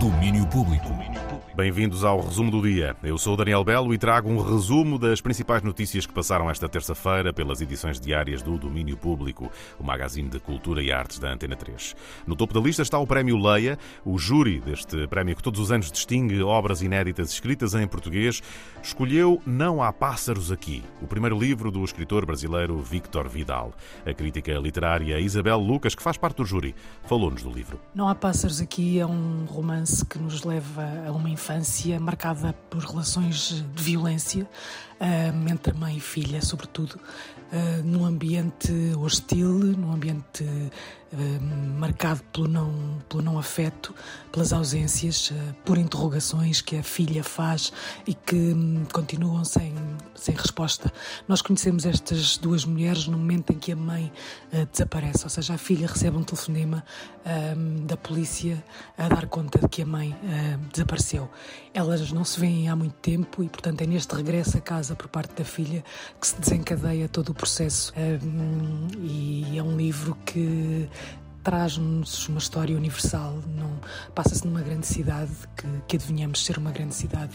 Domínio Público. Bem-vindos ao resumo do dia. Eu sou Daniel Belo e trago um resumo das principais notícias que passaram esta terça-feira pelas edições diárias do Domínio Público, o magazine de cultura e artes da Antena 3. No topo da lista está o Prémio Leia, o júri deste prémio que todos os anos distingue obras inéditas escritas em português, escolheu Não Há Pássaros Aqui, o primeiro livro do escritor brasileiro Victor Vidal. A crítica literária Isabel Lucas, que faz parte do júri, falou-nos do livro. Não Há Pássaros Aqui é um romance que nos leva a uma infância marcada por relações de violência uh, entre mãe e filha, sobretudo, uh, num ambiente hostil, num ambiente uh, marcado pelo não, pelo não afeto, pelas ausências, por interrogações que a filha faz e que um, continuam sem, sem resposta. Nós conhecemos estas duas mulheres no momento em que a mãe desaparece, ou seja, a filha recebe um telefonema da polícia a dar conta de que a mãe desapareceu. Elas não se veem há muito tempo e, portanto, é neste regresso a casa por parte da filha que se desencadeia todo o processo. Um, e é um livro que traz-nos uma história universal. Passa-se numa grande cidade que, que adivinhamos ser uma grande cidade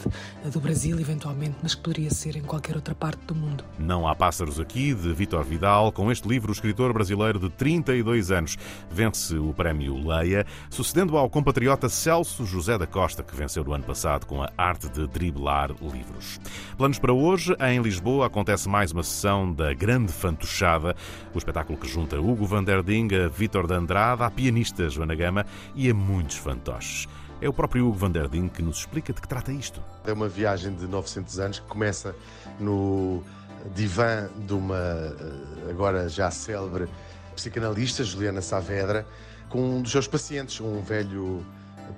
do Brasil, eventualmente, mas que poderia ser em qualquer outra parte do mundo. Não há pássaros aqui, de Vitor Vidal. Com este livro, o escritor brasileiro de 32 anos vence o prémio Leia, sucedendo ao compatriota Celso José da Costa, que venceu no ano passado com a arte de driblar livros. Planos para hoje, em Lisboa, acontece mais uma sessão da Grande Fantochada, o espetáculo que junta Hugo van der Ding a Vitor de Andrade Andrade, à pianista Joana Gama e a muitos fantoches. É o próprio Hugo van der Ding que nos explica de que trata isto. É uma viagem de 900 anos que começa no divã de uma eh, agora já célebre psicanalista, Juliana Saavedra, com um dos seus pacientes, um velho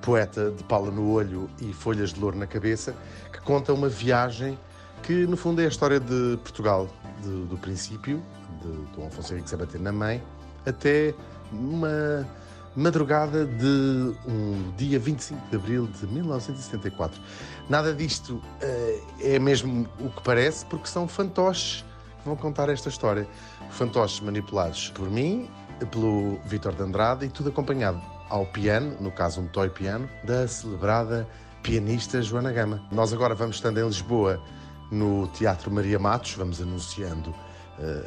poeta de pala no olho e folhas de louro na cabeça, que conta uma viagem que, no fundo, é a história de Portugal, de, do princípio, de Dom Afonso Henriques a bater na mãe, até uma madrugada de um dia 25 de abril de 1974. Nada disto uh, é mesmo o que parece, porque são fantoches que vão contar esta história. Fantoches manipulados por mim, pelo Vítor de Andrade e tudo acompanhado ao piano, no caso um toy piano, da celebrada pianista Joana Gama. Nós agora vamos estando em Lisboa no Teatro Maria Matos, vamos anunciando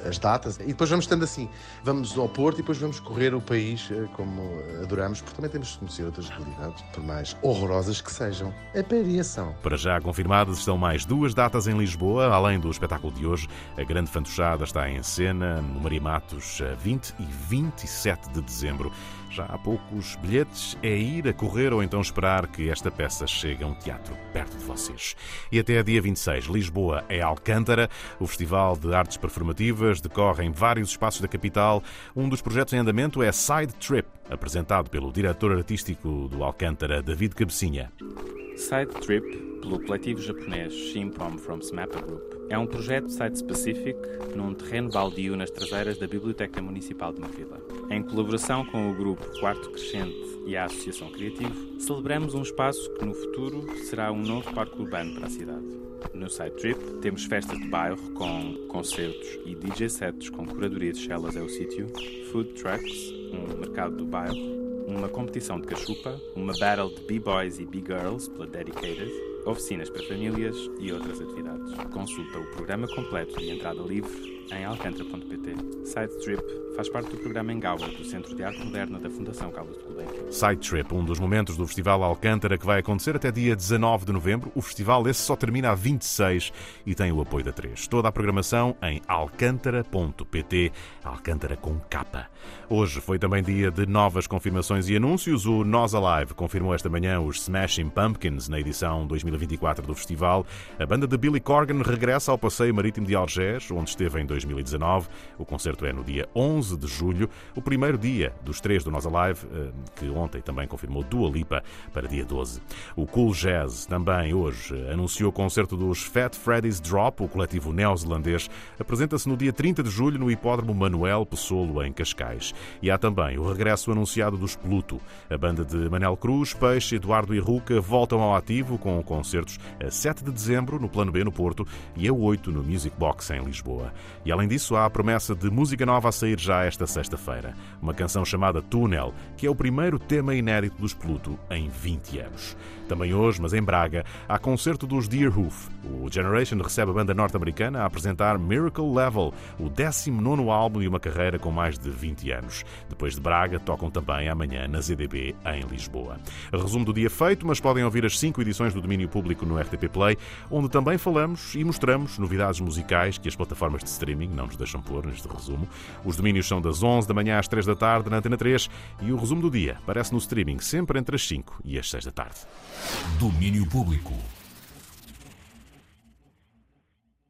as datas. E depois vamos estando assim, vamos ao Porto e depois vamos correr o país uh, como adoramos, porque também temos de conhecer outras realidades, por mais horrorosas que sejam. A periação. Para já confirmadas estão mais duas datas em Lisboa, além do espetáculo de hoje. A Grande Fantochada está em cena no Maria Matos, 20 e 27 de dezembro. Já há poucos bilhetes, é ir a correr ou então esperar que esta peça chegue a um teatro perto de vocês. E até dia 26, Lisboa é Alcântara. O Festival de Artes Performativas decorre em vários espaços da capital. Um dos projetos em andamento é Side Trip, apresentado pelo diretor artístico do Alcântara, David Cabecinha. Side Trip, pelo coletivo japonês Shimpom from Smappa Group, é um projeto site-specific num terreno baldio nas traseiras da Biblioteca Municipal de Marvila. Em colaboração com o grupo Quarto Crescente e a Associação Criativo, celebramos um espaço que no futuro será um novo parque urbano para a cidade. No Side Trip temos festas de bairro com concertos e DJ sets com curadoria de Chelas é o sítio, food trucks, um mercado do bairro, uma competição de cachupa, uma battle de B-Boys e B-Girls pela Dedicated, oficinas para famílias e outras atividades. Consulta o programa completo e entrada livre em alcântara.pt. Side Trip faz parte do programa Engawa do Centro de Arte Moderna da Fundação Carlos de Gulbenkian. Side Trip, um dos momentos do Festival Alcântara que vai acontecer até dia 19 de novembro. O festival esse só termina a 26 e tem o apoio da 3. Toda a programação em alcântara.pt, Alcântara com capa. Hoje foi também dia de novas confirmações e anúncios. O Nós Alive confirmou esta manhã os Smashing Pumpkins na edição 2024 do festival. A banda de Billy Corgan regressa ao Passeio Marítimo de Algés, onde esteve em 2019. O concerto é no dia 11 de julho, o primeiro dia dos três do Nós Alive, eh, que ontem também confirmou Dua Lipa para dia 12. O Cool Jazz também hoje anunciou o concerto dos Fat Freddy's Drop, o coletivo neozelandês, apresenta-se no dia 30 de julho no Hipódromo Manuel Pessoalo, em Cascais. E há também o regresso anunciado dos Pluto. A banda de Manel Cruz, Peixe, Eduardo e Ruca voltam ao ativo com concertos a 7 de dezembro no Plano B no Porto e a 8 no Music Box em Lisboa. E além disso, há a promessa de música nova a sair já esta sexta-feira. Uma canção chamada Túnel, que é o primeiro tema inédito dos Pluto em 20 anos. Também hoje, mas em Braga, há concerto dos Deerhoof. O Generation recebe a banda norte-americana a apresentar Miracle Level, o 19 álbum de uma carreira com mais de 20 anos. Depois de Braga, tocam também amanhã na ZDB em Lisboa. Resumo do dia feito, mas podem ouvir as cinco edições do domínio público no RTP Play, onde também falamos e mostramos novidades musicais que as plataformas de streaming não nos deixam pôr neste resumo. Os domínios são das 11 da manhã às 3 da tarde na Antena 3 e o resumo do dia aparece no streaming sempre entre as 5 e as 6 da tarde. Domínio Público.